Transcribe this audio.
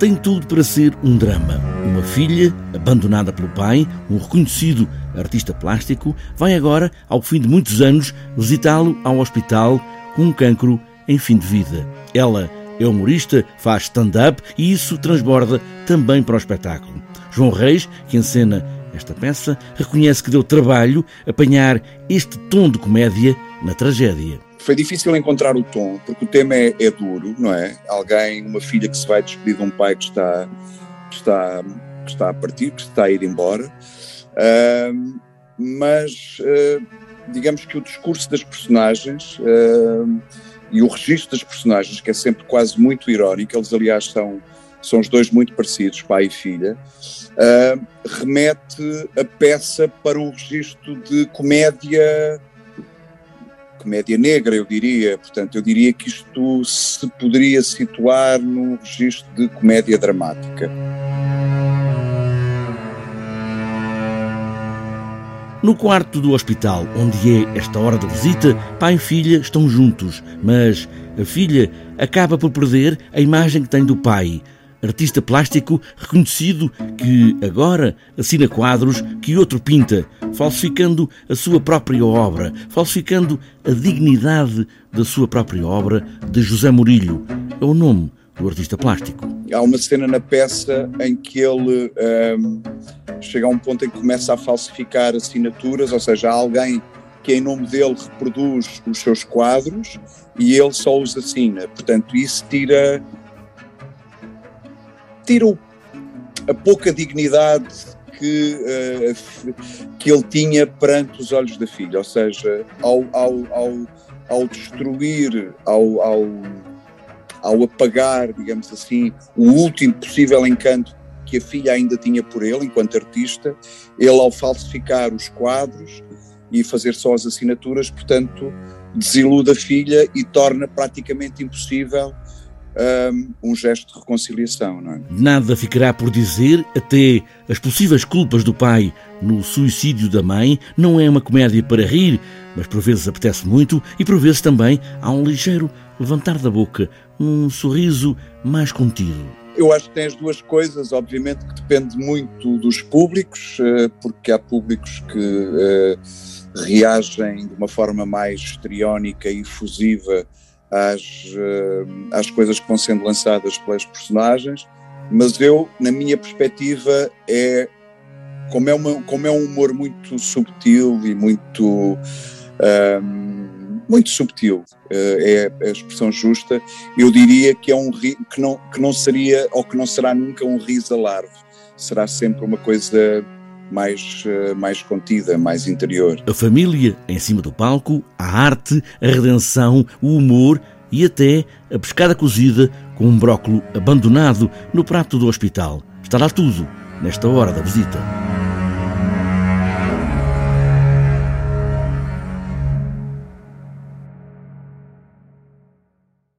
tem tudo para ser um drama. Uma filha, abandonada pelo pai, um reconhecido artista plástico, vai agora, ao fim de muitos anos, visitá-lo ao hospital com um cancro em fim de vida. Ela é humorista, faz stand-up e isso transborda também para o espetáculo. João Reis, que encena esta peça, reconhece que deu trabalho apanhar este tom de comédia na tragédia. Foi difícil encontrar o tom, porque o tema é, é, duro, não é? Alguém, uma filha que se vai despedir de um pai que está, que está, que está a partir, que está a ir embora. Uh, mas uh, digamos que o discurso das personagens uh, e o registro das personagens, que é sempre quase muito irónico, eles aliás são, são os dois muito parecidos, pai e filha, remete a peça para um registro de comédia comédia negra, eu diria. Portanto, eu diria que isto se poderia situar num registro de comédia dramática. No quarto do hospital, onde é esta hora da visita, pai e filha estão juntos, mas a filha acaba por perder a imagem que tem do pai. Artista plástico reconhecido que agora assina quadros que outro pinta, falsificando a sua própria obra, falsificando a dignidade da sua própria obra de José Murilho. É o nome do artista plástico. Há uma cena na peça em que ele. Um chega a um ponto em que começa a falsificar assinaturas, ou seja, há alguém que em nome dele reproduz os seus quadros e ele só os assina. Portanto, isso tira tira a pouca dignidade que, uh, que ele tinha perante os olhos da filha. Ou seja, ao, ao, ao, ao destruir, ao, ao, ao apagar, digamos assim, o último possível encanto que a filha ainda tinha por ele, enquanto artista, ele, ao falsificar os quadros e fazer só as assinaturas, portanto, desilude a filha e torna praticamente impossível um, um, gesto de reconciliação. Não é? Nada ficará por dizer, até as possíveis culpas do pai no suicídio da mãe não é uma comédia para rir, mas por vezes apetece muito e por vezes também há um ligeiro levantar da boca, um sorriso mais contido. Eu acho que tem as duas coisas, obviamente que depende muito dos públicos, eh, porque há públicos que eh, reagem de uma forma mais histriónica e efusiva às, eh, às coisas que vão sendo lançadas pelas personagens, mas eu, na minha perspectiva, é como é, uma, como é um humor muito subtil e muito um, muito subtil, eh, é a expressão justa. Eu diria que é um que não, que não seria ou que não será nunca um riso alarve, será sempre uma coisa mais, eh, mais contida, mais interior. A família em cima do palco, a arte, a redenção, o humor e até a pescada cozida com um brócolo abandonado no prato do hospital. Estará tudo nesta hora da visita.